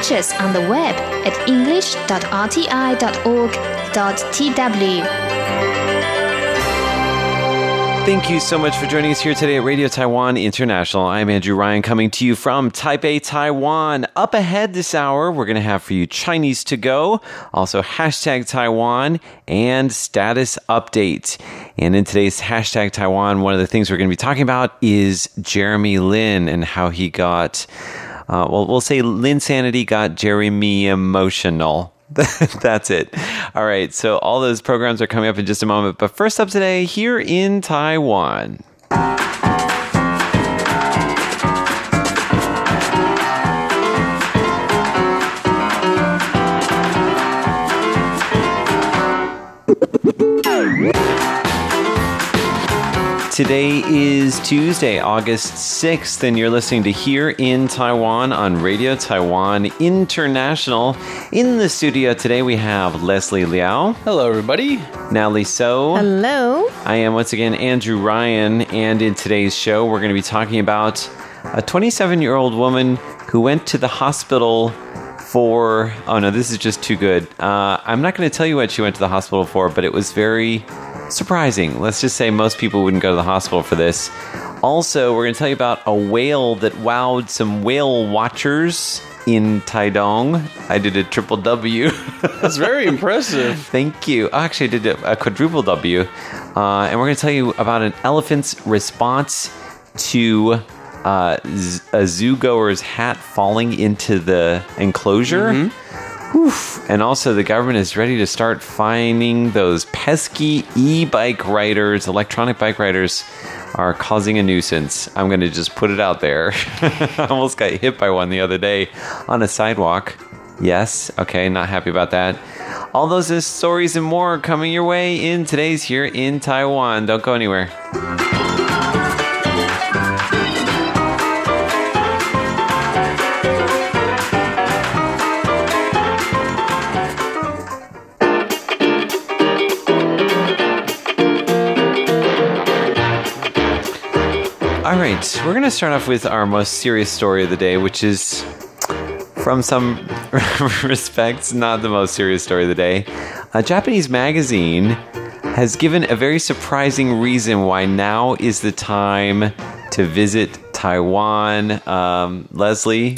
Catch us on the web at english.rti.org.tw. Thank you so much for joining us here today at Radio Taiwan International. I'm Andrew Ryan coming to you from Taipei, Taiwan. Up ahead this hour, we're going to have for you Chinese to go, also hashtag Taiwan and status update. And in today's hashtag Taiwan, one of the things we're going to be talking about is Jeremy Lin and how he got, uh, well, we'll say Linsanity got Jeremy emotional. That's it. All right. So all those programs are coming up in just a moment. But first up today, here in Taiwan. Today is Tuesday, August 6th, and you're listening to Here in Taiwan on Radio Taiwan International. In the studio today, we have Leslie Liao, Hello, everybody. Natalie So. Hello. I am once again Andrew Ryan, and in today's show, we're going to be talking about a 27 year old woman who went to the hospital for. Oh no, this is just too good. Uh, I'm not going to tell you what she went to the hospital for, but it was very surprising. Let's just say most people wouldn't go to the hospital for this. Also, we're going to tell you about a whale that wowed some whale watchers in Taidong. I did a triple W. That's very impressive. Thank you. I Actually, I did a, quadruple W. Uh, and we're going to tell you about an elephant's response to uh, a zoo goer's hat falling into the enclosure. Oof. And also, the government is ready to start fining those pesky e bike riders. Electronic bike riders are causing a nuisance. I'm going to just put it out there. I almost got hit by one the other day on a sidewalk. Yes, okay, not happy about that. All those stories and more coming your way in today's Here in Taiwan. Don't go anywhere. Right, we're going to start off with our most serious story of the day, which is, from some respects, not the most serious story of the day. A Japanese magazine has given a very surprising reason why now is the time to visit Taiwan. Um, Leslie,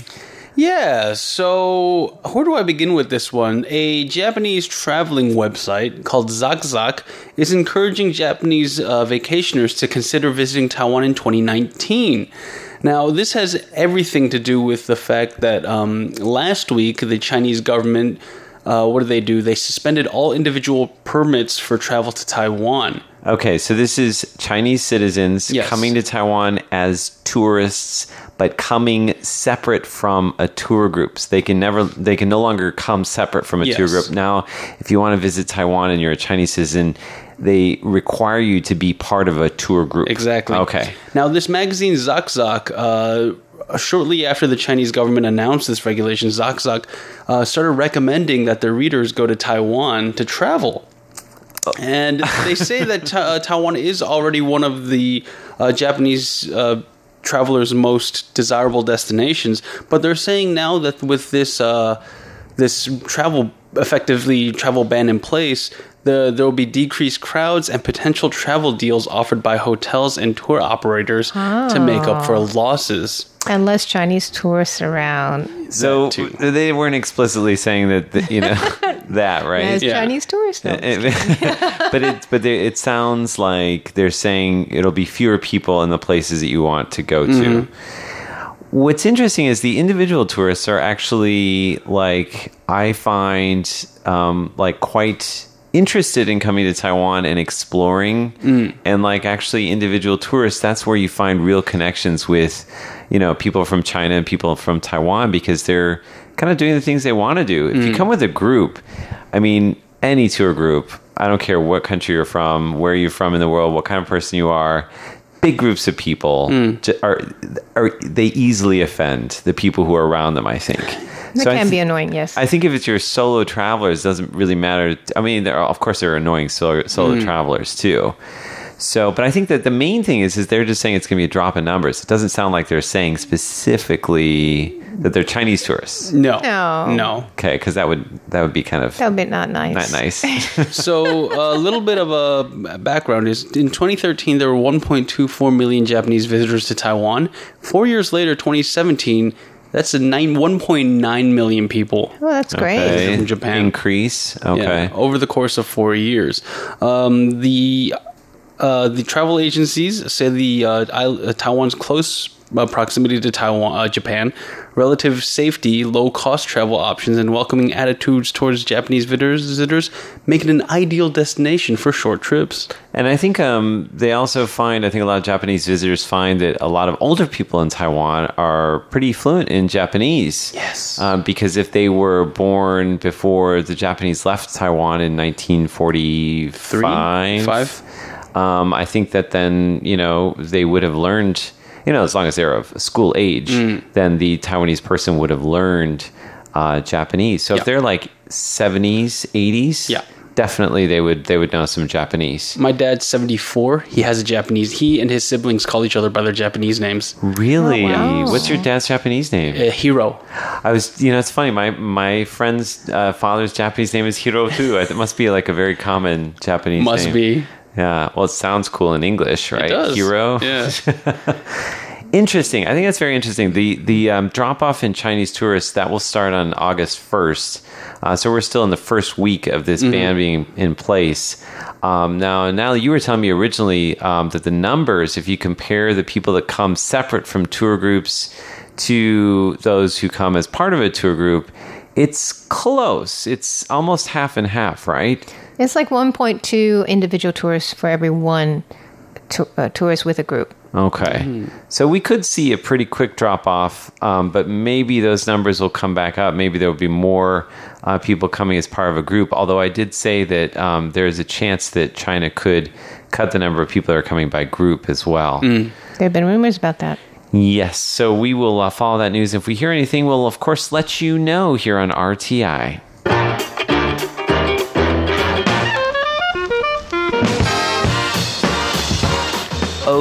Yeah, so where do I begin with this one? A Japanese traveling website called Zakzak is encouraging Japanese uh, vacationers to consider visiting Taiwan in 2019. Now, this has everything to do with the fact that um, last week the Chinese government, uh, what did they do? They suspended all individual permits for travel to Taiwan. Okay, so this is Chinese citizens Yes. coming to Taiwan as tourists, but coming separate from a tour group. So they can never, they can no longer come separate from a tour group. Now, if you want to visit Taiwan and you're a Chinese citizen, they require you to be part of a tour group. Exactly. Okay. Now, this magazine Zakzak, uh, shortly after the Chinese government announced this regulation, Zakzak uh, started recommending that their readers go to Taiwan to travel. And they say that Ta- uh, Taiwan is already one of the uh, Japanese uh, travelers' most desirable destinations, but they're saying now that with this uh, this travel effectively travel ban in place, the, there will be decreased crowds and potential travel deals offered by hotels and tour operators to make up for losses. And less Chinese tourists around. So too. they weren't explicitly saying that, that, you know, that, right? As Yeah. Chinese tourists. Uh, though. but it but they, it sounds like they're saying it'll be fewer people in the places that you want to go to. Mm-hmm. What's interesting is the individual tourists are actually like I find um, like quite interested in coming to Taiwan and exploring mm. and like actually individual tourists that's where you find real connections with you know people from China and people from Taiwan because they're kind of doing the things they want to do. If you mm. come with a group, I mean any tour group, I don't care what country you're from, where you're from in the world, what kind of person you are, big groups of people mm. ju- are, are they easily offend the people who are around them, I think. That So I can thi- be annoying, yes. I think if it's your solo travelers, it doesn't really matter. I mean, there are, of course there are annoying solo, solo mm. travelers too. So, but I think that the main thing is, is they're just saying it's going to be a drop in numbers. It doesn't sound like they're saying specifically that they're Chinese tourists. No, No. no. Okay, because that would that would be kind of That would be not nice. not nice. so a little bit of a background is in 2013 there were 1.24 million Japanese visitors to Taiwan. Four years later, 2017, that's a nine 1.9 million people. Oh, that's great. Okay. From Japan. increase. Okay, Yeah, over the course of four years. Um, the uh, the travel agencies say the uh, uh, Taiwan's close uh, proximity to Taiwan, uh, Japan, relative safety, low cost travel options, and welcoming attitudes towards Japanese visitors, visitors make it an ideal destination for short trips. And I think um, they also find, I think a lot of Japanese visitors find that a lot of older people in Taiwan are pretty fluent in Japanese. Yes. Um, because if they were born before the Japanese left Taiwan in 1945, Five? Um, I think that then, you know, they would have learned, you know, as long as they're of school age, Mm. then the Taiwanese person would have learned uh, Japanese. So Yeah. if they're like 70s, 80s, Yeah. definitely they would they would know some Japanese. My dad's 74. He has a Japanese. He and his siblings call each other by their Japanese names. Really? Oh, wow. What's your dad's Japanese name? Uh, Hiro. I was, you know, it's funny. My my friend's uh, father's Japanese name is Hiro too. It must be like a very common Japanese. Must name. be. Yeah. Well, it sounds cool in English, right? It does. Hiro. Yeah. Interesting. I think that's very interesting. The the um, drop off in Chinese tourists that will start on August first. Uh, so we're still in the first week of this ban being in place. Um, now, now you were telling me originally um, that the numbers, if you compare the people that come separate from tour groups to those who come as part of a tour group, it's close. It's almost half and half, right? It's like 1.2 individual tourists for every one to, uh, tourist with a group. Okay. So we could see a pretty quick drop off, um, but maybe those numbers will come back up. Maybe there will be more uh, people coming as part of a group. Although I did say that um, there's a chance that China could cut the number of people that are coming by group as well. There have been rumors about that. Yes. So we will uh, follow that news. If we hear anything, we'll, of course, let you know here on RTI.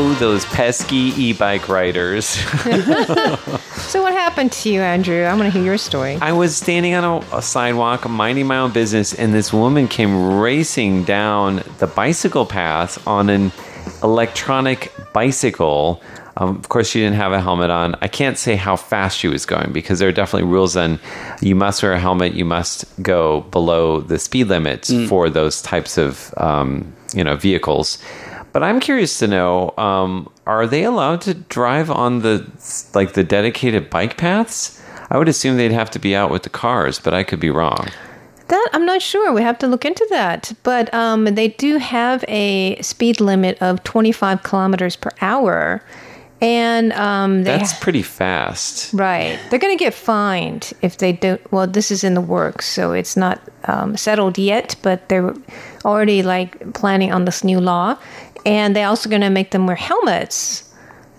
Oh, those pesky e bike riders. So, what happened to you, Andrew? I want to hear your story. I was standing on a, a sidewalk, minding my own business, and this woman came racing down the bicycle path on an electronic bicycle. Um, of course, she didn't have a helmet on. I can't say how fast she was going because there are definitely rules on you must wear a helmet, you must go below the speed limit for those types of um, you know vehicles. But I'm curious to know: um, Are they allowed to drive on the like the dedicated bike paths? I would assume they'd have to be out with the cars, but I could be wrong. That I'm not sure. We have to look into that. But um, they do have a speed limit of 25 kilometers per hour, and um, That's pretty fast. right. They're going to get fined if they don't. Well, this is in the works, so it's not um, settled yet. But they're already like planning on this new law, and they're also going to make them wear helmets.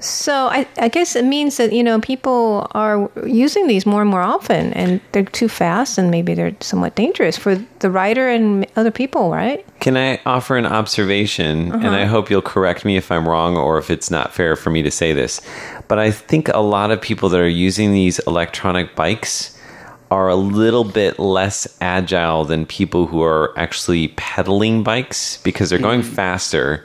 So I, I guess it means that you know people are using these more and more often, and they're too fast, and maybe they're somewhat dangerous for the rider and other people, right? Can I offer an observation? And I uh-huh. hope you'll correct me if I'm wrong or if it's not fair for me to say this. But I think a lot of people that are using these electronic bikes are a little bit less agile than people who are actually pedaling bikes because they're going mm. faster.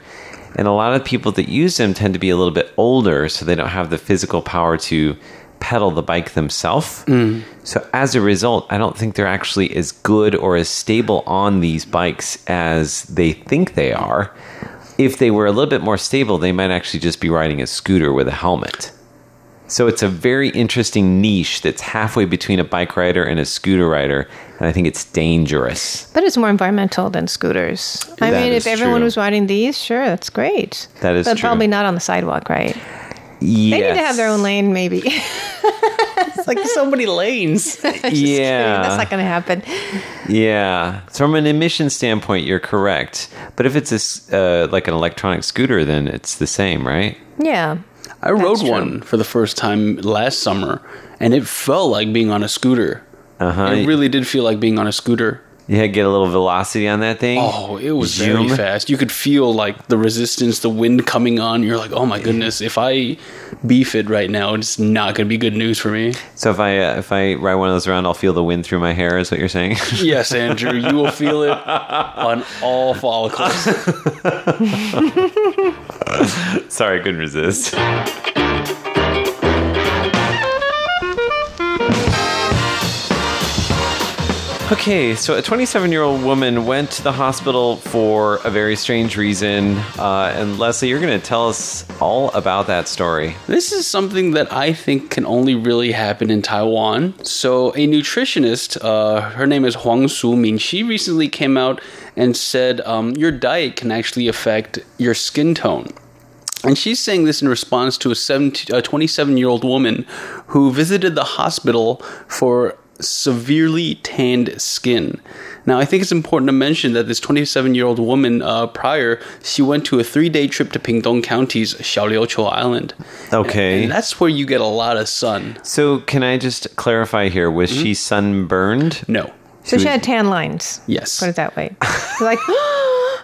And a lot of people that use them tend to be a little bit older, so they don't have the physical power to pedal the bike themselves. Mm. So as a result, I don't think they're actually as good or as stable on these bikes as they think they are. If they were a little bit more stable, they might actually just be riding a scooter with a helmet. So it's a very interesting niche that's halfway between a bike rider and a scooter rider, and I think it's dangerous. But it's more environmental than scooters. I That mean, if everyone true. was riding these, sure, that's great. That is true. but true. probably not on the sidewalk, right? Yes. They need to have their own lane, maybe. It's like so many lanes. Yeah. that's not going to happen. Yeah. So from an emission standpoint, you're correct. But if it's a s uh, like an electronic scooter, then it's the same, right? Yeah. I rode true. one for the first time last summer, and it felt like being on a scooter. Uh huh. It really did feel like being on a scooter. You had to get a little velocity on that thing. Oh, it was Zoom. very fast. You could feel like the resistance, the wind coming on. You're like, oh my goodness, if I beef it right now, it's not going to be good news for me. So if I uh, if I ride one of those around, I'll feel the wind through my hair. Is what you're saying? Yes, Andrew, you will feel it on all follicles. Sorry, I couldn't resist. Okay, so a 27 year old woman went to the hospital for a very strange reason. Uh, and Leslie, you're going to tell us all about that story. This is something that I think can only really happen in Taiwan. So, a nutritionist, uh, her name is Huang Su Min, she recently came out and said um, your diet can actually affect your skin tone. And she's saying this in response to a 27 year old woman who visited the hospital for severely tanned skin. Now, I think it's important to mention that this 27 year old woman uh, prior, she went to a three day trip to Pingdong County's Xiaoliuqiu Island. Okay. And that's where you get a lot of sun. So, can I just clarify here? Was she sunburned? No. So She she was- had tan lines. Yes. Put it that way. Like,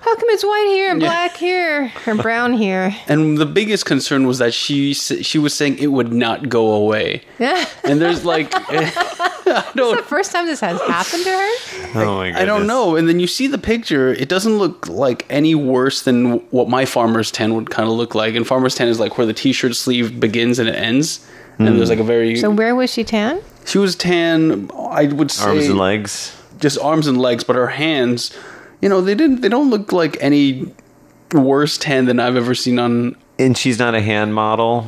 how come it's white here and black here and brown here? And the biggest concern was that she she was saying it would not go away. Yeah. And there's like I the don't first time this has happened to her? Oh my goodness. I don't know. And then you see the picture, it doesn't look like any worse than what my farmer's tan would kind of look like. And farmer's tan is like where the t-shirt sleeve begins and it ends. And there's like a very So where was she tan? she was tan, I would say Arms and legs. just arms and legs, but her hands, you know, they didn't they don't look like any worse tan than I've ever seen on And she's not a hand model.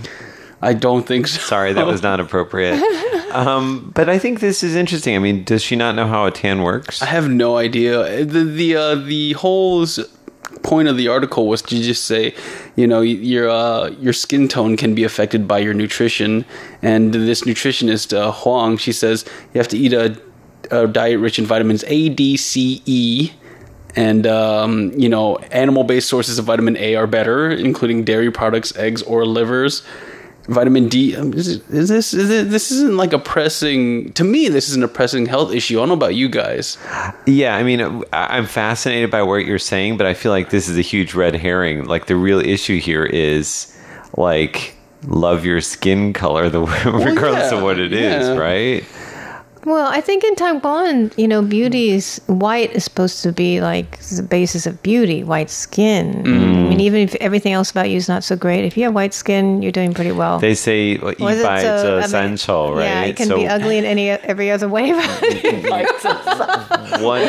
I don't think so. Sorry, that was not appropriate. um, but I think this is interesting. I mean, does she not know how a tan works? I have no idea. The the uh, the whole point of the article was to just say, you know, your uh, your skin tone can be affected by your nutrition. And this nutritionist uh, Huang, she says you have to eat a, a diet rich in vitamins A, D, C, E. And um, you know, animal-based sources of vitamin A are better, including dairy products, eggs, or livers. Vitamin D um, is, this is it, this isn't like a pressing to me. This isn't a pressing health issue. I don't know about you guys. Yeah, I mean, I'm fascinated by what you're saying, but I feel like this is a huge red herring. Like the real issue here is like love your skin color, the regardless yeah, of what it is, yeah. right? Well, I think in Taiwan, you know, beauty is white is supposed to be like the basis of beauty, white skin. I Mm. mean, even if everything else about you is not so great, if you have white skin, you're doing pretty well. They say well, eat Was so- it's I a mean, sancho, right? Yeah, it can so be ugly in any every other way. But one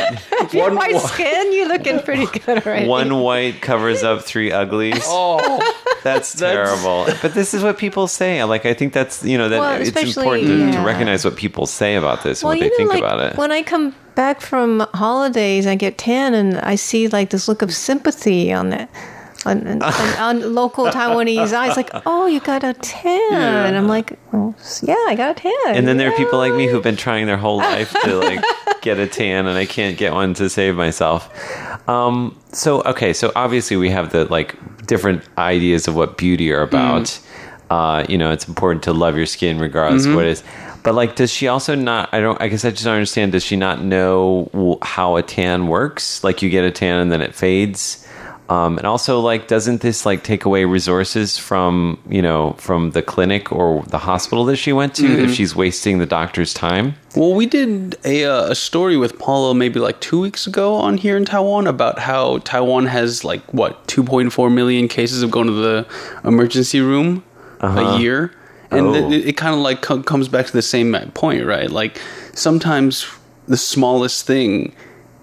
if you have white skin, you're looking pretty good already. one white covers up three uglies. Oh, That's terrible. but this is what people say. Like I think that's you know that Well, it's important to, to recognize what people say about this and well, what you they know, think like about it. when I come back from holidays, I get tan, and I see like this look of sympathy on that. On, on, on local Taiwanese eyes, like, oh, you got a tan, and I'm like, well, yeah, I got a tan. and then there are people like me who've been trying their whole life to like get a tan and I can't get one to save myself. Um, so okay, so obviously we have the like different ideas of what beauty are about. Uh, you know, it's important to love your skin regardless of what it is. But like, does she also not? I don't. I guess I just don't understand. Does she not know how a tan works? Like, you get a tan and then it fades. Um, and also, like, doesn't this like take away resources from you know from the clinic or the hospital that she went to if she's wasting the doctor's time? well, we did a uh, a story with Paulo maybe like two weeks ago on here in Taiwan about how Taiwan has like what 2.4 million cases of going to the emergency room a year, and Oh. th- it, kind of like co- comes back to the same point, right? Like sometimes the smallest thing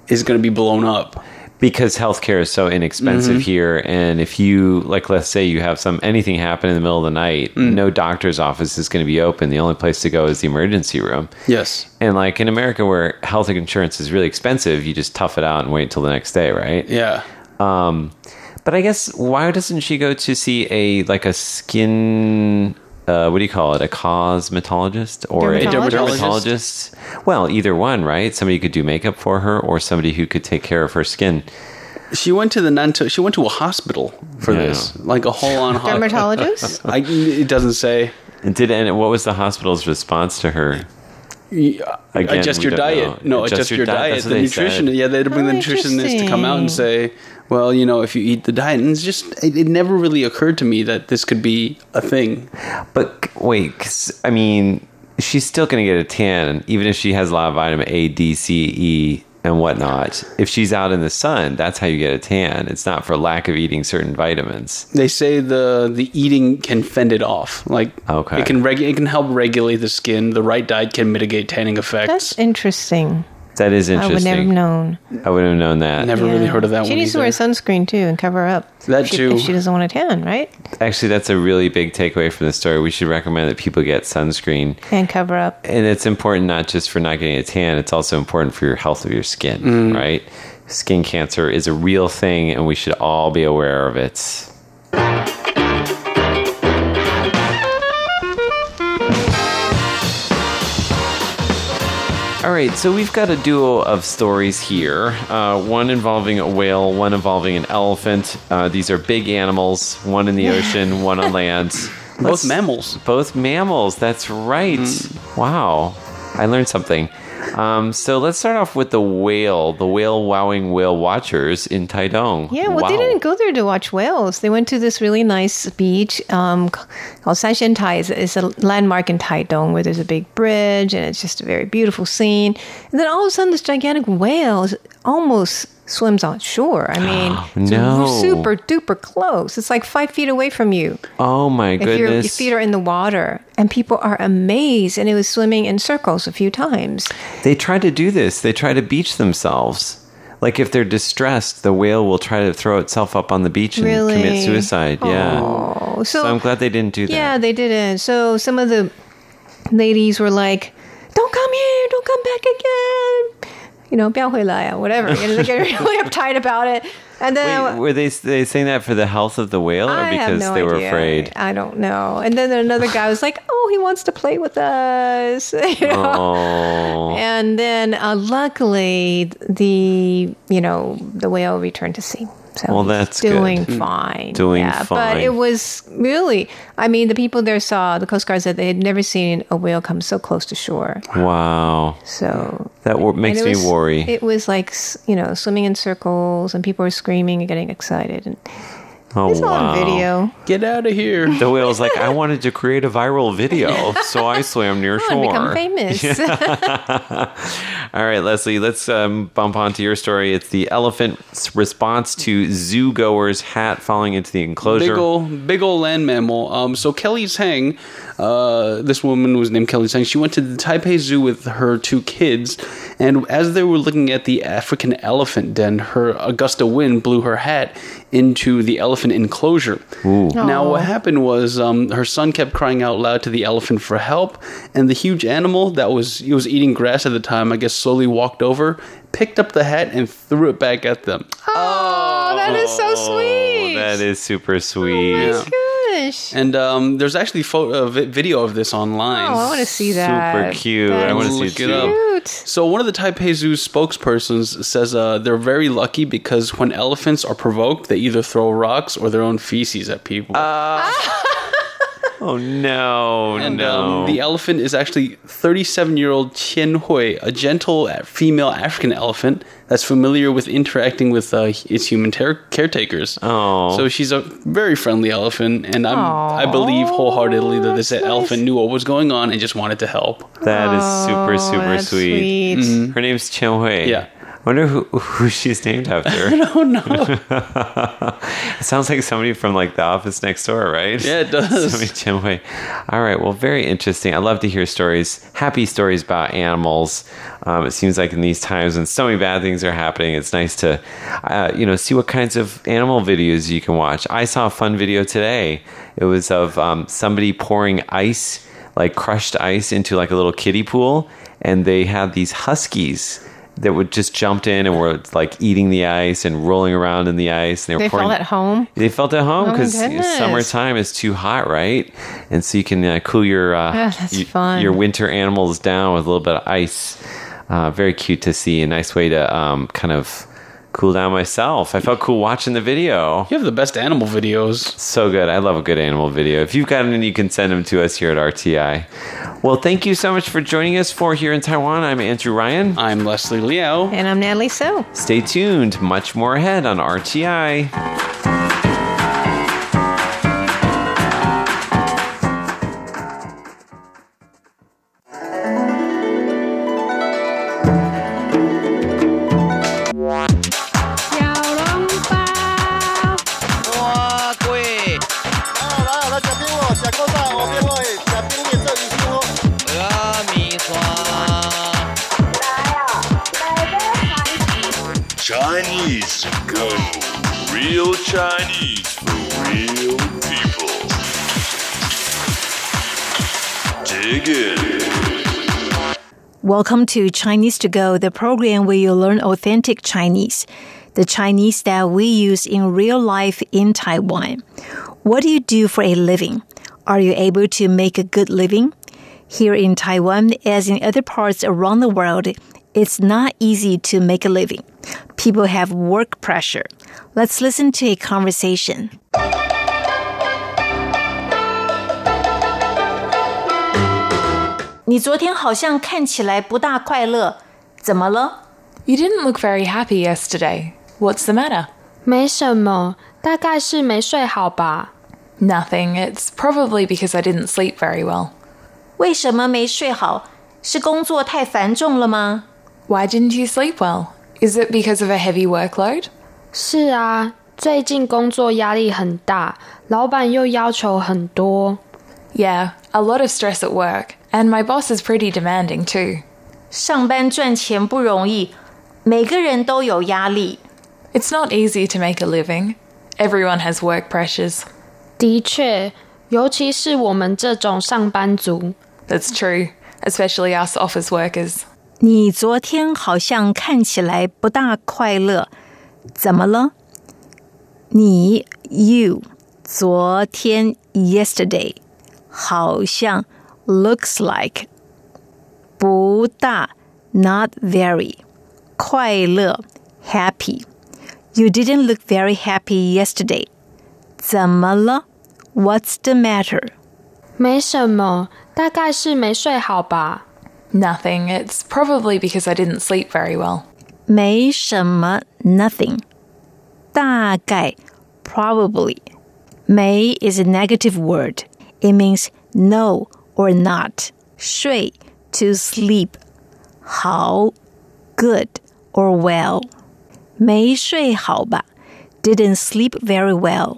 is going to be blown up. because healthcare is so inexpensive here and if you like let's say you have some anything happen in the middle of the night no doctor's office is going to be open the only place to go is the emergency room Yes. and like in america where health insurance is really expensive you just tough it out and wait until the next day right Yeah. um but i guess why doesn't she go to see a like a skin uh, what do you call it? A cosmetologist or a Dermatologist? dermatologist? Well, either one, right? Somebody who could do makeup for her, or somebody who could take care of her skin. She went to the Nanto. She went to a hospital for Yeah. this, like a whole on hospital. dermatologist. I, it doesn't say. And did and what was the hospital's response to her? Yeah, Again, adjust your diet. know. No, adjust, your, diet. that's what The nutrition. said. Yeah, they'd bring Oh, the nutritionist to come out and say, "Well, you know, if you eat the diet," and it's just it, it never really occurred to me that this could be a thing. But wait, wait, 'cause, I mean, she's still going to get a tan, even if she has a lot of vitamin A, D, C, E, and whatnot. If she's out in the sun, that's how you get a tan. It's not for lack of eating certain vitamins. They say the the eating can fend it off. Like Okay. it can regu- it can help regulate the skin. The right diet can mitigate tanning effects. That's interesting. That is interesting. I would interesting. never have known. I would have known that. Never really heard of that She one. needs to wear sunscreen too and cover up. That if she, too. If she doesn't want to tan, right? Actually, that's a really big takeaway from the story. We should recommend that people get sunscreen. And cover up. And it's important not just for not getting a tan, it's also important for your health of your skin, Mm. right? Skin cancer is a real thing, and we should all be aware of it. Right, so we've got a duo of stories here. Uh, one involving a whale, one involving an elephant. Uh, these are big animals, one in the ocean, one on land. Both mammals. both mammals. That's right. Wow. I learned something. Um, so let's start off with the whale, the whale wowing whale watchers in Taidong. Yeah, well, they didn't go there to watch whales. They went to this really nice beach um, called Sanxian Tai. It's, it's a landmark in Taidong where there's a big bridge and it's just a very beautiful scene. And then all of a sudden, this gigantic whale is almost swims on shore. I mean, oh, it's No. super duper close. It's like five feet away from you. Oh my If your, your feet are in the water, and people are amazed. And it was swimming in circles a few times. They try to do this. They try to beach themselves. Like if they're distressed, the whale will try to throw itself up on the beach and Really? commit suicide. Yeah. Oh, so, So I'm glad they didn't do that. Yeah, they didn't. So some of the ladies were like, "Don't come here! Don't come back again!" You know, 不要回来 or whatever. You know, they get really uptight about it. And then Wait, were they they saying that for the health of the whale or I have because no they were idea. afraid? I don't know. And then another guy was like, "Oh, he wants to play with us." you know. Oh. And then uh, luckily, the you know the whale returned to sea. So Well, he's that's good. doing mm. fine. Doing yeah, fine. But it was really, I mean, the people there saw the Coast Guard said they had never seen a whale come so close to shore. Wow. So That wor- makes me was- worry. It was like you know swimming in circles, and people were screaming and getting excited. And oh it's all wow. on video. Get out of here. The whale's like, I wanted to create a viral video, so I swam near I want to shore. become famous. All right, Leslie, let's um, bump onto your story. It's the elephant's response to zoo goer's hat falling into the enclosure. Big ol' big ol' land mammal. Um, so Kelly Tang, uh, this woman was named Kelly Tang. She went to the Taipei Zoo with her two kids, and as they were looking at the African elephant den, her a gust of wind blew her hat into the elephant enclosure. Now, what happened was um, her son kept crying out loud to the elephant for help, and the huge animal that was he was eating grass at the time, I guess, slowly walked over, picked up the hat, and threw it back at them. oh, that is so sweet. That is super sweet. Oh my gosh. And um, there's actually photo, uh, vi- video of this online. Oh, I want to see that. Super cute. I want to see Look it it too. up. Cute. So one of the Taipei Zoo spokespersons says uh, they're very lucky because when elephants are provoked, they either throw rocks or their own feces at people. Oh no, and no. um, the elephant is actually 37-year-old Qian Hui, a gentle uh, female African elephant that's familiar with interacting with uh, its human ter- caretakers. Oh. so she's a very friendly elephant, and I'm, I believe wholeheartedly that this that's nice. elephant knew what was going on and just wanted to help. that is super, Oh, super that's sweet. sweet. Her name's Chen Hui. Yeah. Wonder who who she's named after. Oh no! it sounds like somebody from like the office next door, right? Yeah, it does. Somebody. All right. Well, very interesting. I love to hear stories, happy stories about animals. Um, it seems like in these times when so many bad things are happening, it's nice to, uh, you know, see what kinds of animal videos you can watch. I saw a fun video today. It was of um, somebody pouring ice, like crushed ice, into like a little kiddie pool, and they had these huskies that would just jumped in and were like eating the ice and rolling around in the ice. And they were They pouring, felt at home. they felt at home Oh, because goodness. summertime is too hot, right? And so you can uh, cool your uh, y- fun. your winter animals down with a little bit of ice. Uh, very cute to see. A nice way to um, kind of cool down myself. I felt cool watching the video. You have the best animal videos. So good. I love a good animal video. If you've got any, you can send them to us here at RTI. Well, thank you so much for joining us for Here in Taiwan. I'm Andrew Ryan. I'm Leslie Liao. And I'm Natalie So. Stay tuned. Much more ahead on RTI. Chinese go. Real Chinese for real people. Dig in. Welcome to Chinese to Go, the program where you learn authentic Chinese, the Chinese that we use in real life in Taiwan. What do you do for a living? Are you able to make a good living? Here in Taiwan, as in other parts around the world, it's not easy to make a living People have work pressure. Let's listen to a conversation. 你昨天好像看起来不大快乐，怎么了？ You didn't look very happy yesterday. What's the matter? 没什么，大概是没睡好吧。 Nothing. It's probably because I didn't sleep very well. 为什么没睡好？是工作太繁重了吗？ Why didn't you sleep well? Is it because of a heavy workload? 是啊，最近工作压力很大，老板又要求很多。 Yeah, a lot of stress at work, and my boss is pretty demanding too. 上班赚钱不容易，每个人都有压力。 It's not easy to make a living. Everyone has work pressures. 的确，尤其是我们这种上班族。 That's true, especially us office workers. 你昨天好像看起来不大快乐，怎么了？你 you 昨天 yesterday 好像 looks like 不大 not very 快乐 happy you didn't look very happy yesterday 怎么了？What's the matter？没什么，大概是没睡好吧。 Nothing. It's probably because I didn't sleep very well. 没什么 nothing 大概 probably 没 is a negative word it means no or not 睡 to sleep 好 good or well 没睡好吧 didn't sleep very well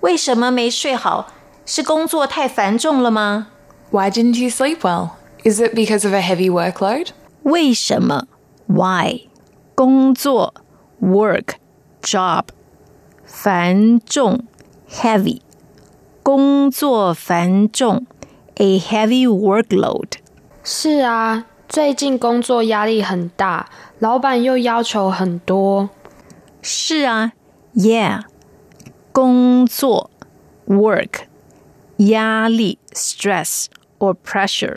为什么没睡好？是工作太繁重了吗？ Why didn't you sleep well? Is it because of a heavy workload? 为什么？Why？工作 work job 繁重 heavy 工作繁重 a heavy workload 是啊，最近工作压力很大，老板又要求很多。是啊，Yeah 工作 work 压力 stress or pressure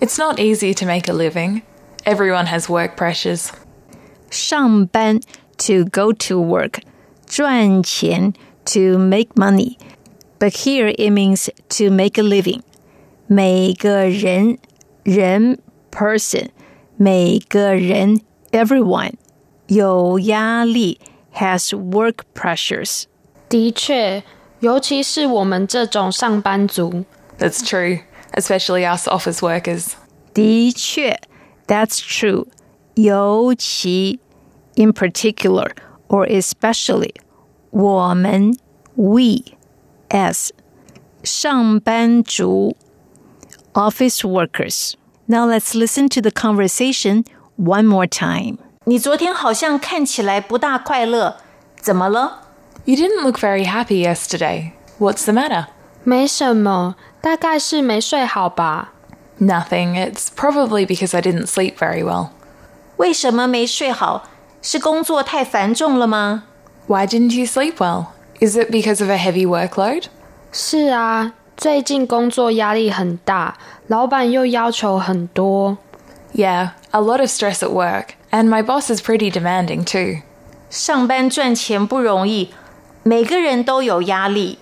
It's not easy to make a living. Everyone has work pressures. 上班 to go to work 赚钱 to make money but here it means to make a living 每个人人 person 每个人 everyone 有压力 has work pressures 的确，尤其是我们这种上班族。 That's true, especially us office workers. 的确 that's true 尤其 in particular or especially 我们 we as 上班族 office workers now let's listen to the conversation one more time 你昨天好像看起来不大快乐 怎么了？ You didn't look very happy yesterday. What's the matter? 没什么，大概是没睡好吧。 Nothing. It's probably because I didn't sleep very well. 为什么没睡好？是工作太繁重了吗？ Why didn't you sleep well? Is it because of a heavy workload? 是啊，最近工作压力很大，老板又要求很多。 Yeah, a lot of stress at work, and my boss is pretty demanding too. 上班赚钱不容易，每个人都有压力。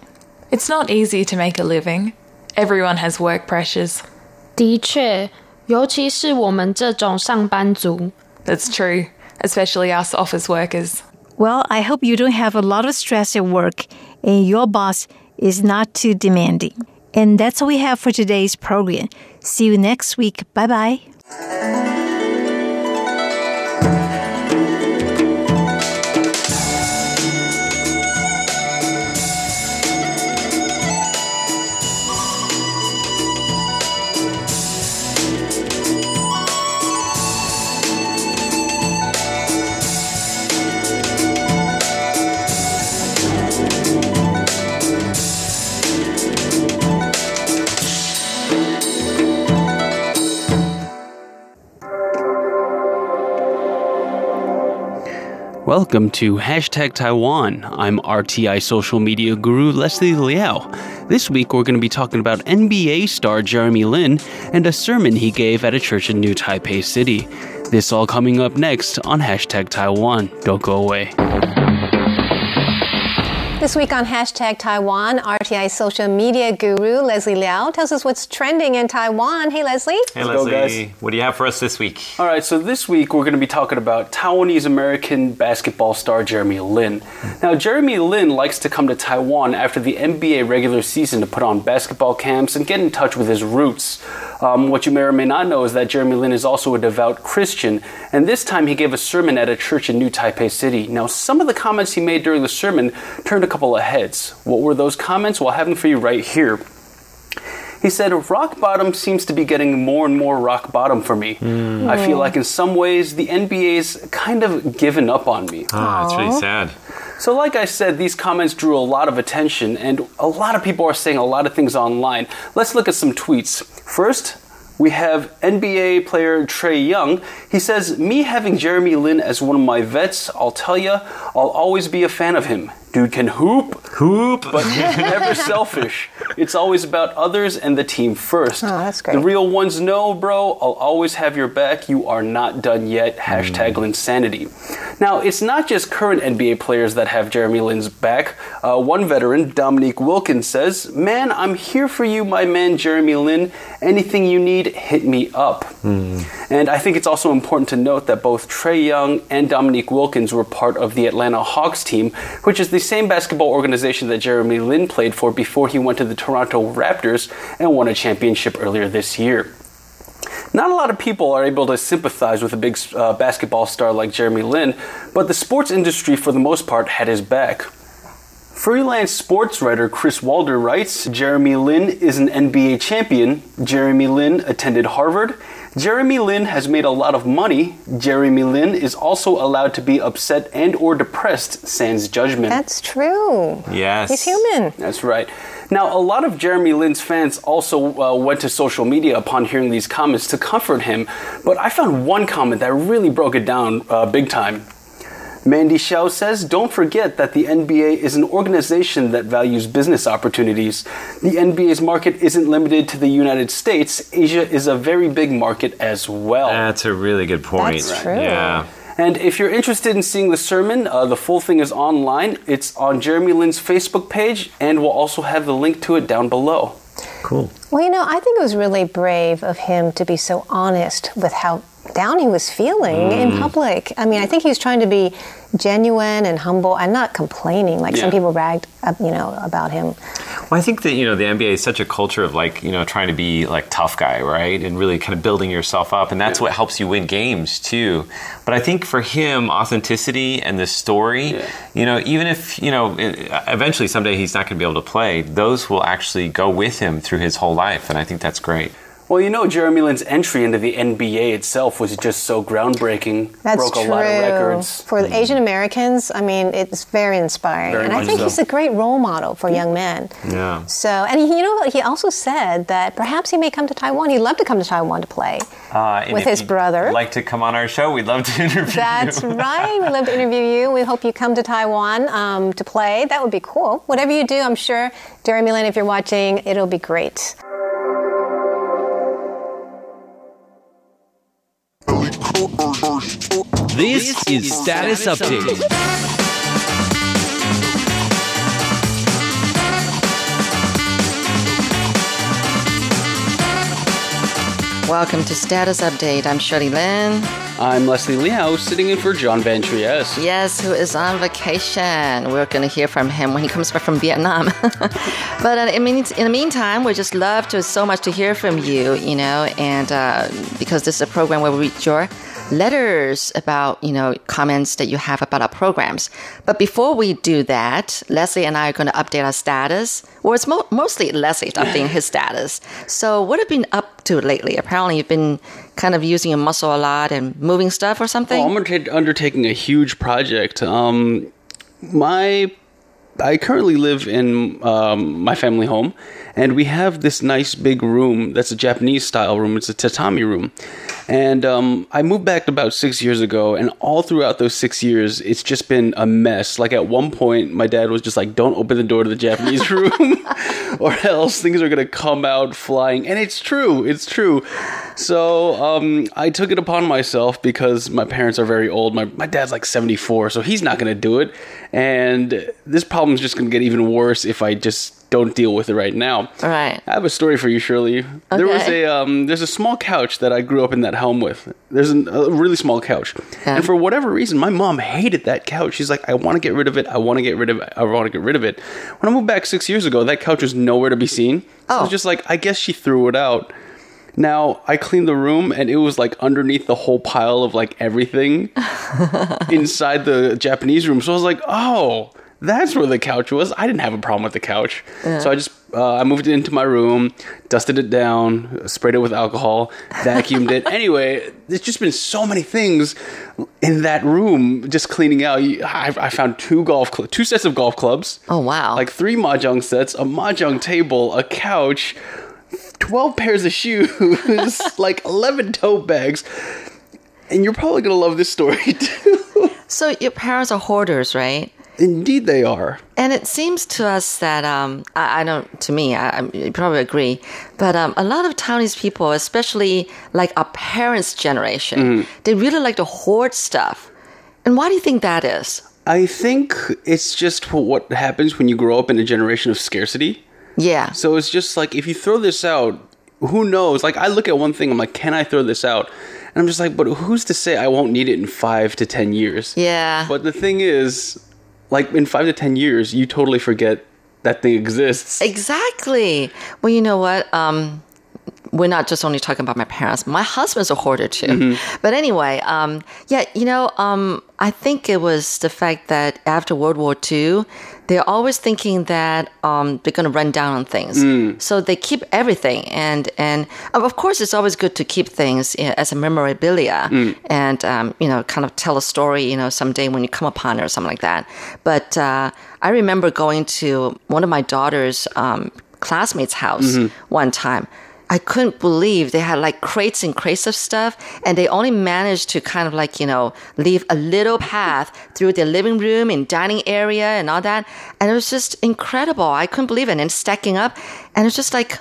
It's not easy to make a living. Everyone has work pressures. 的确，尤其是我们这种上班族。 That's true, especially us office workers. Well, I hope you don't have a lot of stress at work and your boss is not too demanding. And that's all we have for today's program. See you next week. Bye bye. Welcome to Hashtag Taiwan. I'm RTI social media guru Leslie Liao. This week we're going to be talking about NBA star Jeremy Lin and a sermon he gave at a church in New Taipei City. This all coming up next on Hashtag Taiwan. Don't go away. This week on hashtag Taiwan, RTI social media guru Leslie Liao tells us what's trending in Taiwan. Hey, Leslie. Hey, Let's go, Leslie, guys. what do you have for us this week? All right, so this week we're going to be talking about Taiwanese American basketball star Jeremy Lin. Now, Jeremy Lin likes to come to Taiwan after the NBA regular season to put on basketball camps and get in touch with his roots. Um, what you may or may not know is that Jeremy Lin is also a devout Christian, and this time he gave a sermon at a church in New Taipei City. Now, some of the comments he made during the sermon turned a couple of heads. What were those comments? Well, I have them for you right here. He said, Rock bottom seems to be getting more and more rock bottom for me. Hmm. I feel like in some ways the NBA's kind of given up on me. Ah, oh, that's really sad. So, like I said, these comments drew a lot of attention, and a lot of people are saying a lot of things online. Let's look at some tweets. First, we have NBA player Trae Young. He says, Me having Jeremy Lin as one of my vets, I'll tell you, I'll always be a fan of him. Dude can hoop, Hoop. but he's never selfish. It's always about others and the team first. Oh, that's great. The real ones know, bro. I'll always have your back. You are not done yet. Hashtag Linsanity. Now, it's not just current NBA players that have Jeremy Lin's back. Uh, one veteran, Dominique Wilkins, says, Man, I'm here for you, my man Jeremy Lin. Anything you need, hit me up. And I think it's also important to note that both Trae Young and Dominique Wilkins were part of the Atlanta Hawks team, which is the same basketball organization that Jeremy Lin played for before he went to the Toronto Raptors and won a championship earlier this year. Not a lot of people are able to sympathize with a big uh, basketball star like Jeremy Lin, but the sports industry, for the most part, had his back. Freelance sports writer Chris Walder writes Jeremy Lin is an NBA champion. Jeremy Lin attended Harvard. Jeremy Lin has made a lot of money. Jeremy Lin is also allowed to be upset and or depressed sans judgment. That's true. Yes. He's human. That's right. Now, a lot of Jeremy Lin's fans also uh, went to social media upon hearing these comments to comfort him, but I found one comment that really broke it down uh, big time. Mandy Xiao says, Don't forget that the NBA is an organization that values business opportunities. The NBA's market isn't limited to the United States, Asia is a very big market as well. That's a really good point. That's true. Yeah. And if you're interested in seeing the sermon, uh, the full thing is online. It's on Jeremy Lin's Facebook page, and we'll also have the link to it down below. Cool. Well, you know, I think it was really brave of him to be so honest with how down he was feeling in Mm. public. I mean, I think he was trying to be genuine and humble and not complaining like some people bragged, uh, you know, about him. Well, I think that you know the NBA is such a culture of like you know trying to be like tough guy, right, and really kind of building yourself up, and that's what helps you win games too. But I think for him, authenticity and the story, Yeah. you know, even if you know eventually someday he's not going to be able to play, those will actually go with him through his whole life, and I think that's great. Well, you know, Jeremy Lin's entry into the NBA itself was just so groundbreaking. That's Broke true. a lot of records. For the Asian Americans, I mean, it's very inspiring. Very and I think so. he's a great role model for young men. Yeah. So, and he, you know, he also said that perhaps he may come to Taiwan. He'd love to come to Taiwan to play. Uh, With if his you'd brother. Like to come on our show? We'd love to interview That's you. right. We'd love to interview you. We hope you come to Taiwan um, to play. That would be cool. Whatever you do, I'm sure, Jeremy Lin, if you're watching, it'll be great. This is Status Update. Welcome to Status Update. I'm Shirley Lin. I'm Leslie Liao, sitting in for John Van Trieste. Yes, who is on vacation. We're going to hear from him when he comes back from Vietnam. but uh, I in the meantime, we just love to so much to hear from you, you know, and uh, because this is a program where we read your letters about, you know, comments that you have about our programs. But before we do that, Leslie and I are going to update our status. Well, it's mo- mostly Leslie updating his status. So, what have you been up to lately? Apparently, you've been kind of using your muscle a lot and moving stuff or something. I'm undertaking a huge project. Um, my, I currently live in um, my family home, and we have this nice big room that's a Japanese style room. It's a tatami room, and um, I moved back about six years ago, and all throughout those six years, it's just been a mess. Like at one point, my dad was just like, "Don't open the door to the Japanese room, or else things are gonna come out flying." And it's true. It's true. So um, I took it upon myself because my parents are very old. My, my dad's like 74, so he's not going to do it. And this problem is just going to get even worse if I just don't deal with it right now. All right. I have a story for you, Shirley. Okay. There was a um, there's a small couch that I grew up in that home with. There's an, a really small couch, Yeah. and for whatever reason, my mom hated that couch. She's like, I want to get rid of it. I want to get rid of it. I want to get rid of it. When I moved back six years ago, that couch was nowhere to be seen. So I Oh. was just like, I guess she threw it out. Now I cleaned the room and it was like underneath the whole pile of like everything inside the Japanese room. So I was like, oh, that's where the couch was. I didn't have a problem with the couch. So I just uh, I moved it into my room, dusted it down, sprayed it with alcohol, vacuumed it. Anyway, there's just been so many things in that room just cleaning out. I, I found two golf cl- two sets of golf clubs. Oh, wow. Like three mahjong sets, a mahjong table, a couch, 12 pairs of shoes, like 11 tote bags. And you're probably going to love this story too. So your parents are hoarders, right? Indeed, they are. And it seems to us that um, I, I don't. To me, I, I probably agree, but um, a lot of Taiwanese people, especially like our parents' generation, they really like to hoard stuff. And why do you think that is? I think it's just what happens when you grow up in a generation of scarcity. Yeah. So it's just like if you throw this out, who knows? Like I look at one thing, I'm like, can I throw this out? And I'm just like, but who's to say I won't need it in five to ten years? Yeah. But the thing is, like in five to ten years, you totally forget that thing exists. Exactly. Well, you know what? Um, we're not just only talking about my parents. My husband's a hoarder too. But anyway, um, yeah, you know, um, I think it was the fact that after World War II, they're always thinking that um, they're going to run down on things. So they keep everything, and and of course, it's always good to keep things you know, as a memorabilia, and um, you know, kind of tell a story. You know, someday when you come upon it or something like that. But uh, I remember going to one of my daughter's um, classmates' house one time. I couldn't believe they had like crates and crates of stuff, and they only managed to kind of like, you know, leave a little path through their living room and dining area and all that. And it was just incredible. I couldn't believe it. And stacking up, and it's just like,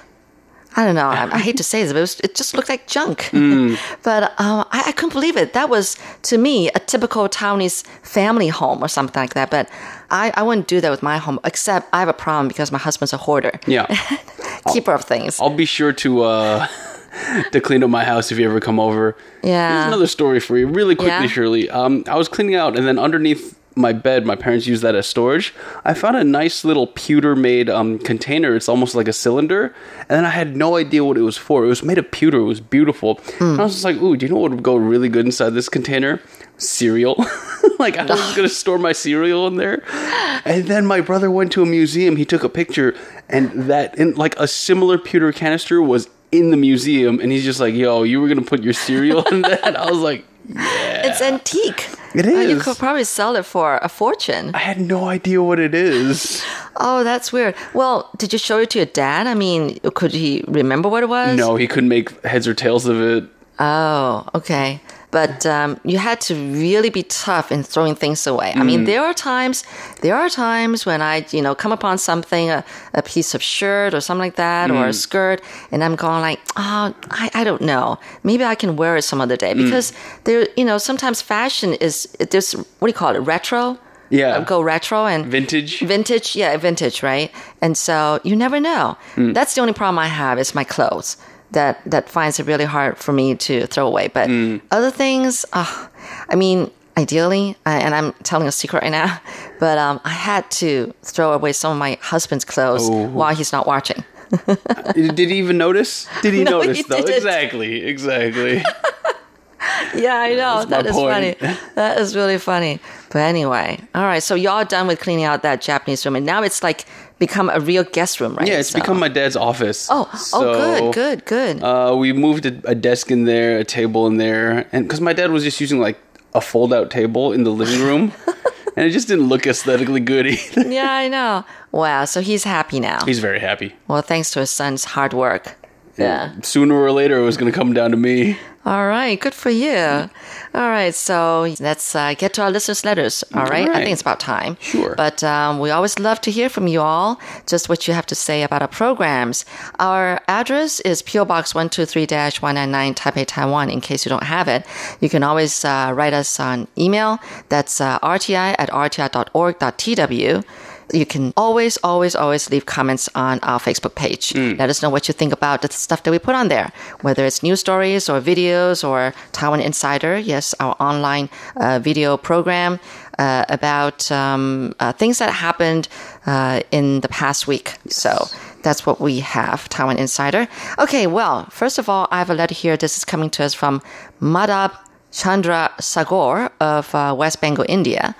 I don't know. I, I hate to say this, but it, was, it just looked like junk. but um, I, I couldn't believe it. That was, to me, a typical Taiwanese family home or something like that. But I, I wouldn't do that with my home, except I have a problem because my husband's a hoarder. Yeah. Keeper of things. I'll be sure to uh to clean up my house if you ever come over. Yeah. Here's another story for you, really quickly, Yeah? Shirley. Um, I was cleaning out, and then underneath my bed, my parents use that as storage. I found a nice little pewter-made um, container. It's almost like a cylinder, and then I had no idea what it was for. It was made of pewter. It was beautiful. And I was just like, "Ooh, do you know what would go really good inside this container?" Cereal. like I was gonna store my cereal in there, and then my brother went to a museum. He took a picture, and that in like a similar pewter canister was in the museum, and he's just like, "Yo, you were gonna put your cereal in that?" I was like, It's antique. It Uh, you could probably sell it for a fortune. I had no idea what it is. Oh, that's weird. Well, did you show it to your dad? I mean, could he remember what it was? No, he couldn't make heads or tails of it. Oh, okay. But um, you had to really be tough in throwing things away. I mean, mm. there are times, there are times when I, you know, come upon something, a, a piece of shirt or something like that, or a mm. skirt, and I'm going like, oh, I, I don't know. Maybe I can wear it some other day mm. because there, you know, sometimes fashion is there's what do you call it, retro? Yeah. Uh, go retro and Vintage. vintage yeah vintage right and so you never know that's the only problem i have is my clothes that that finds it really hard for me to throw away but other things uh, i mean ideally I- and i'm telling a secret right now but um, i had to throw away some of my husband's clothes while he's not watching Did he even notice? Did he No, notice he though? didn't. Exactly, exactly. yeah i know That's that is point. funny that is really funny but anyway all right so y'all done with cleaning out that japanese room and now it's like become a real guest room right yeah, it's So- become my dad's office. Oh, So, oh, good, good, good. Uh, we moved a, a desk in there, a table in there, and because my dad was just using like a fold-out table in the living room, and it just didn't look aesthetically good either. yeah, I know. Wow, so he's happy now. He's very happy. well, thanks to his son's hard work. Yeah. Sooner or later, it was going to come down to me. All right, good for you. All right, so let's uh, get to our listeners' letters. All right, I think it's about time. Sure. But um, we always love to hear from you all, just what you have to say about our programs. Our address is PO Box 123 199 Taipei, Taiwan, in case you don't have it. You can always uh, write us on email. That's uh, rti at rti.org.tw. You can always, always, always leave comments on our Facebook page. Let us know what you think about the stuff that we put on there, whether it's news stories or videos or Taiwan Insider. Yes, our online uh, video program uh, about um, uh, things that happened uh, in the past week. So that's what we have, Taiwan Insider. Okay, well, first of all, I have a letter here. This is coming to us from Madhab Chandra Sagor of uh, West Bengal, India.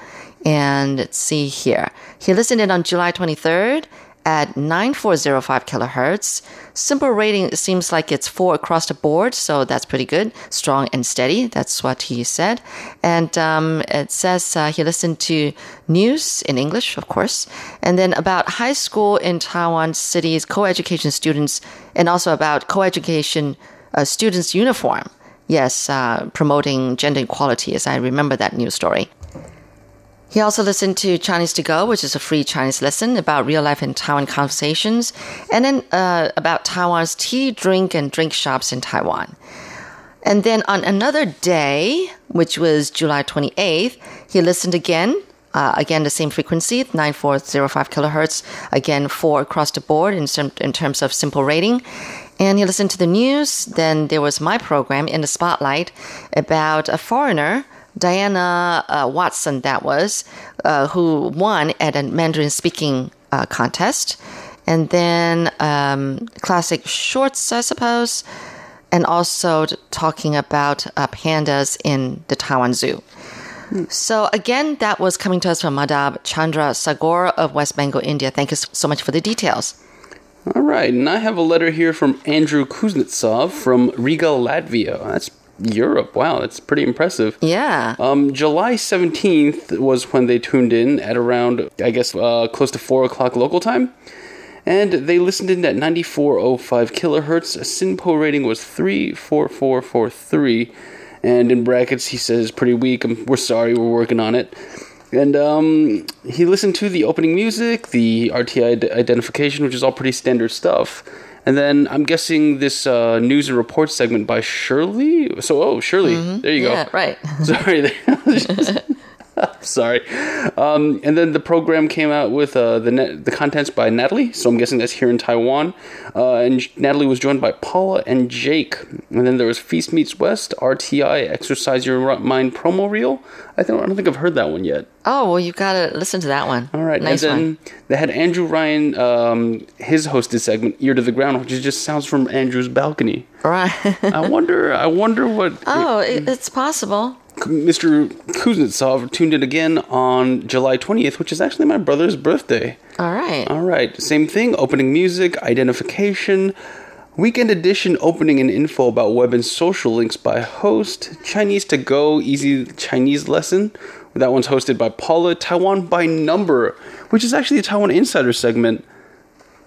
And let's see here. He listened in on July 23rd at 9405 kilohertz. SINPO rating seems like it's four across the board, so that's pretty good. Strong and steady. That's what he said. And um, it says uh, he listened to news in English, of course, and then about high school in Taiwan cities, co-education students, and also about co-education uh, students' uniform. Yes, uh, promoting gender equality, as I remember that news story. He also listened to Chinese to Go, which is a free Chinese lesson about real life in Taiwan conversations, and then uh, about Taiwan's tea, drink, and drink shops in Taiwan. And then on another day, which was July 28th, he listened again. Uh, again, the same frequency, 9405 kilohertz. Again, four across the board in, in terms of SINPO rating. And he listened to the news. Then there was my program in the spotlight about a foreigner, Diana uh, Watson, that was, uh, who won at a Mandarin speaking uh, contest. And then um, classic shorts, I suppose and also talking about uh, pandas in the Taiwan Zoo. So again, that was coming to us from Madhab Chandra Sagor of West Bengal, India. Thank you so much for the details. All right, and I have a letter here from Andrew Kuznetsov from Riga, Latvia. That's Europe. Wow, that's pretty impressive. Yeah. Um, July 17th was when they tuned in at around, I guess, uh, close to 4 o'clock local time. And they listened in at 9405 kilohertz. A SINPO rating was 34443. And in brackets, he says, pretty weak. Um, we're sorry, we're working on it. And um, he listened to the opening music, the RTI id- identification, which is all pretty standard stuff. And then I'm guessing this uh, news and report segment by Shirley. So, oh, Shirley, there you Yeah, go. right. Sorry. Sorry. Um, and then the program came out with uh, the net, the contents by Natalie. So I'm guessing that's here in Taiwan. Uh, and Natalie was joined by Paula and Jake. And then there was Feast Meets West, RTI, Exercise Your Mind promo reel. I don't, I don't think I've heard that one yet. Oh, well, you've got to listen to that one. All right. Nice and then one. they had Andrew Ryan, um, his hosted segment, Ear to the Ground, which is just sounds from Andrew's balcony. Right. I wonder, I wonder what oh, it, it's possible. Mr. Kuznetsov tuned in again on July 20th, which is actually my brother's birthday. All right. All right, same thing. Opening music, identification. Weekend edition opening and info about web and social links by host. Chinese to go, easy Chinese lesson. That one's hosted by Paula. Taiwan by number, which is actually a Taiwan Insider segment,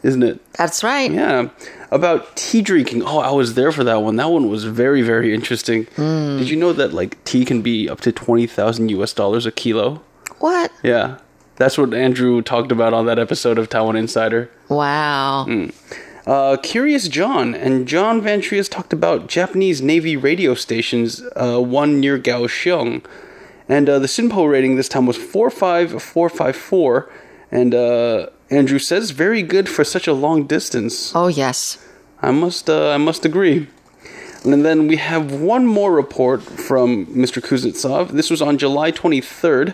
isn't it? That's right. Yeah. About tea drinking. Oh, I was there for that one. That one was very, very interesting. Hmm. Did you know that like tea can be up to 20,000 US dollars a kilo? What? Yeah. That's what Andrew talked about on that episode of Taiwan Insider. Wow. Uh, Curious John and John Van Triest talked about Japanese Navy radio stations, uh, one near Kaohsiung. And uh, the SINPO rating this time was 45454. And uh, Andrew says, very good for such a long distance. Oh, yes. I must, uh, I must agree. And then we have one more report from Mr. Kuznetsov. This was on July 23rd,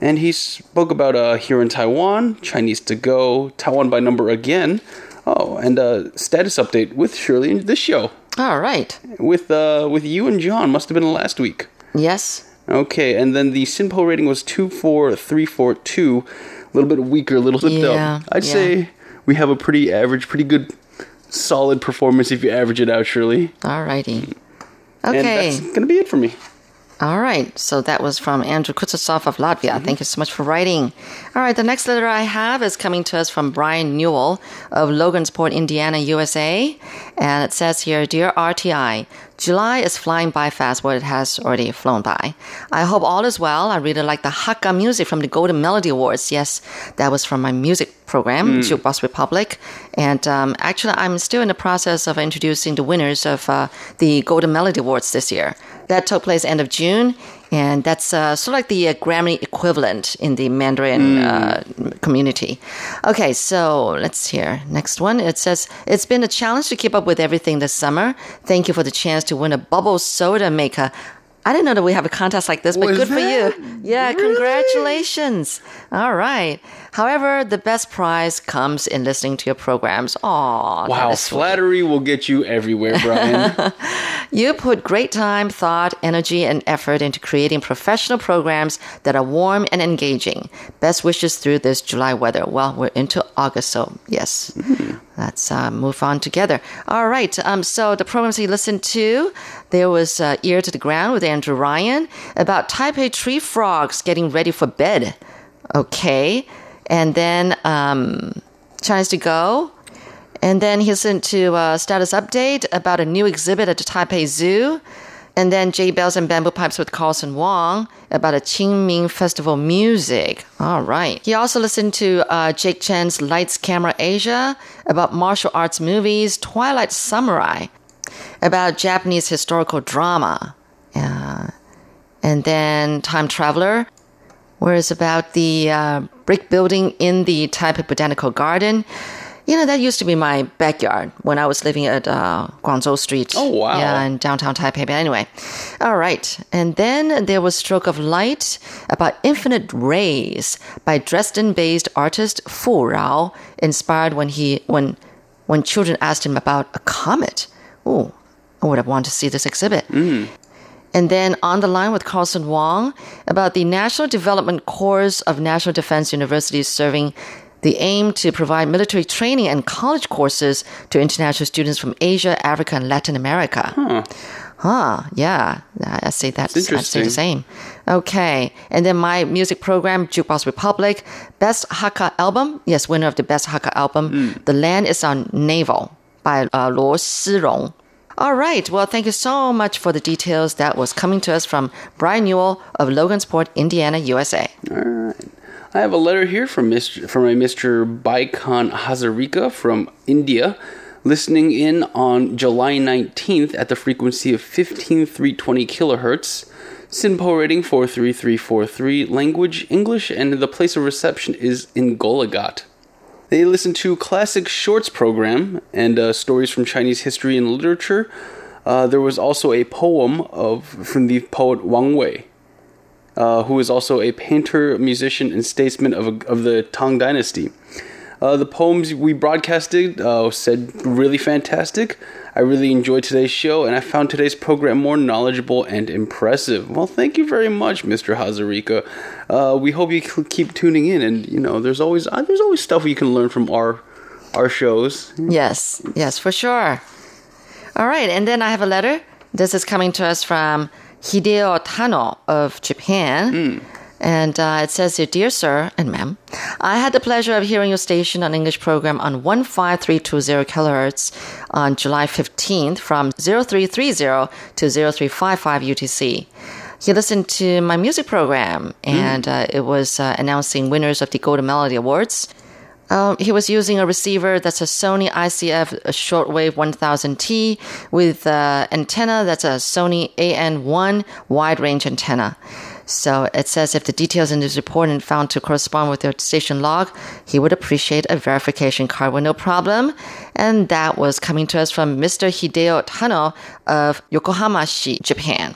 and he spoke about uh, here in Taiwan, Chinese to go, Taiwan by number again. Oh, and a status update with Shirley in this show. All right. With uh, with you and John, must have been last week. Yes. Okay, and then the SINPO rating was 24342. A little bit weaker, a little bit Yeah. I'd yeah. say we have a pretty average, pretty good, solid performance if you average it out, Shirley. All righty. And Okay. that's going to be it for me. All right. So that was from Andrew Kuznetsov of Latvia. Mm-hmm. Thank you so much for writing. All right. The next letter I have is coming to us from Brian Newell of Logansport, Indiana, USA. And it says here, Dear RTI, July is flying by fast. Well, it has already flown by. I hope all is well. I really like the Hakka music from the Golden Melody Awards. Yes, that was from my music program, Jukebox Republic. And um, actually, I'm still in the process of introducing the winners of uh, the Golden Melody Awards this year. That took place end of June, and that's uh, sort of like the uh, Grammy equivalent in the Mandarin uh, community. Okay, so let's hear next one. It says it's been a challenge to keep up with everything this summer. Thank you for the chance to win a bubble soda maker. I didn't know that we have a contest like this, but good for you. Yeah, congratulations. All right. However, the best prize comes in listening to your programs. Aw, Wow, flattery will get you everywhere, Brian. You put great time, thought, energy, and effort into creating professional programs that are warm and engaging. Best wishes through this July weather. Well, we're into August, so yes. Let's uh, move on together. All right. Um, so the programs you listened to, there was uh, Ear to the Ground with Andrew Ryan about Taipei tree frogs getting ready for bed. Okay. And then um, to Go. And then he listened to a status update about a new exhibit at the Taipei Zoo. And then Jade Bells and Bamboo Pipes with Carlson Wong about a Qingming Festival music. All right. He also listened to uh, Jake Chen's Lights Camera Asia about martial arts movies, Twilight Samurai, about Japanese historical drama. Uh, and then Time Traveler, where it's about the uh, brick building in the Taipei Botanical Garden. You know, that used to be my backyard when I was living at uh, Guangzhou Street. Oh, wow. Yeah, in downtown Taipei. But anyway, all right. And then there was Stroke of Light about Infinite Rays by Dresden-based artist Fu Rao, inspired when he when when children asked him about a comet. Oh, I would have wanted to see this exhibit. And then on the line with Carlson Wong about the National Development Corps of National Defense University serving the aim to provide military training and college courses to international students from Asia, Africa, and Latin America. Huh. Huh, yeah. I I say that's I'd say the same. Okay. And then my music program, Jukebox Republic, Best Hakka Album. Yes, winner of the Best Hakka Album. The Land is on Naval by uh, Luo Sirong. All right. Well, thank you so much for the details. That was coming to us from Brian Newell of Logansport, Indiana, USA. All right. I have a letter here from Mr. from a Mr. Baikon Hazarika from India, listening in on July 19th at the frequency of 15320 kilohertz. SINPO rating 43343, language English, and the place of reception is in Golaghat. They listen to classic shorts program and uh, stories from Chinese history and literature. Uh, there was also a poem of from the poet Wang Wei uh, who is also a painter, musician, and statesman of, of the Tang Dynasty. Uh, the poems we broadcasted uh, said really fantastic. I really enjoyed today's show, and I found today's program more knowledgeable and impressive. Well, thank you very much, Mr. Hazarika. Uh, we hope you keep tuning in, and you know, there's always uh, there's always stuff you can learn from our our shows. Yes, yes, for sure. All right, and then I have a letter. This is coming to us from Hideo Tano of Japan. And uh, it says here, Dear Sir and Ma'am, I had the pleasure of hearing your station on English program on 15320 kilohertz on July 15th from 0330 to 0355 UTC. He listened to my music program, and uh, it was uh, announcing winners of the Golden Melody Awards. Um, he was using a receiver that's a Sony ICF shortwave 1000T with uh, antenna that's a Sony AN1 wide range antenna. So it says if the details in this report are found to correspond with your station log, he would appreciate a verification card with no problem. And that was coming to us from Mr. Hideo Tano of Yokohama-shi, Japan.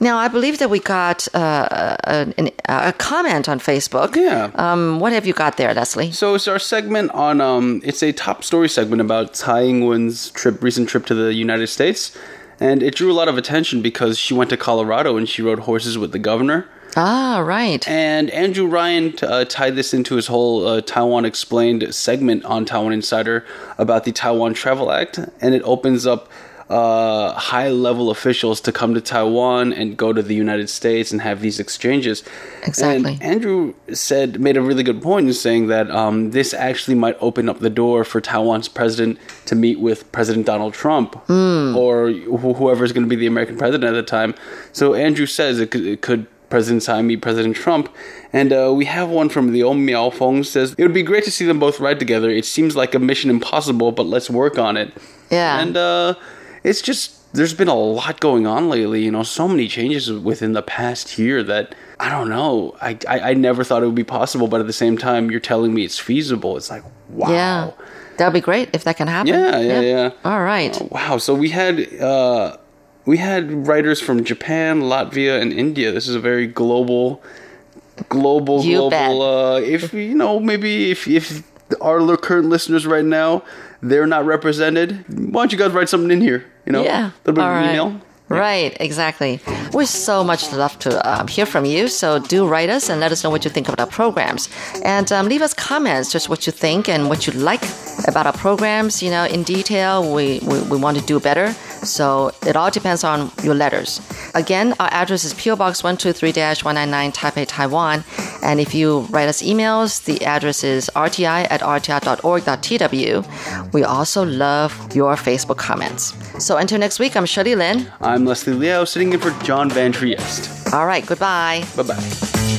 Now, I believe that we got uh, a, an- a comment on Facebook. Yeah. Um, what have you got there, Leslie? So it's our segment on um it's a top story segment about Tsai Ing-wen's trip recent trip to the United States. And it drew a lot of attention because she went to Colorado and she rode horses with the governor. Ah, right. And Andrew Ryan uh, tied this into his whole uh, Taiwan Explained segment on Taiwan Insider about the Taiwan Travel Act. And it opens up uh, high level officials to come to Taiwan and go to the United States and have these exchanges. Exactly. And Andrew said, made a really good point in saying that um, this actually might open up the door for Taiwan's president to meet with President Donald Trump or wh- whoever is going to be the American president at the time. So Andrew says it could, it could President Tsai meet President Trump. And uh, we have one from the old Miao Feng says, It would be great to see them both ride together. It seems like a mission impossible, but let's work on it. Yeah. And uh, it's just, there's been a lot going on lately, you know, so many changes within the past year that I don't know. I, I, I never thought it would be possible, but at the same time, you're telling me it's feasible. It's like, wow. Yeah. That'd be great if that can happen. Yeah, yeah, yeah. All right. Oh, wow. So we had uh, we had writers from Japan, Latvia, and India. This is a very global, global, You global. Uh, if you know, maybe if if our current listeners right now they're not represented, why don't you guys write something in here? You know, Yeah. a little bit All of right. email. Right, exactly. We so much love to um, hear from you, so do write us and let us know what you think about our programs. And um, leave us comments, just what you think and what you like about our programs. You know, in detail, we, we, we want to do better. So it all depends on your letters. Again, our address is PO Box 123-199 Taipei, Taiwan. And if you write us emails, the address is rti at rti.org.tw. We also love your Facebook comments. So until next week, I'm Shirley Lin. I'm Leslie Liao, sitting in for John Van Trieste. All right, goodbye. Bye bye.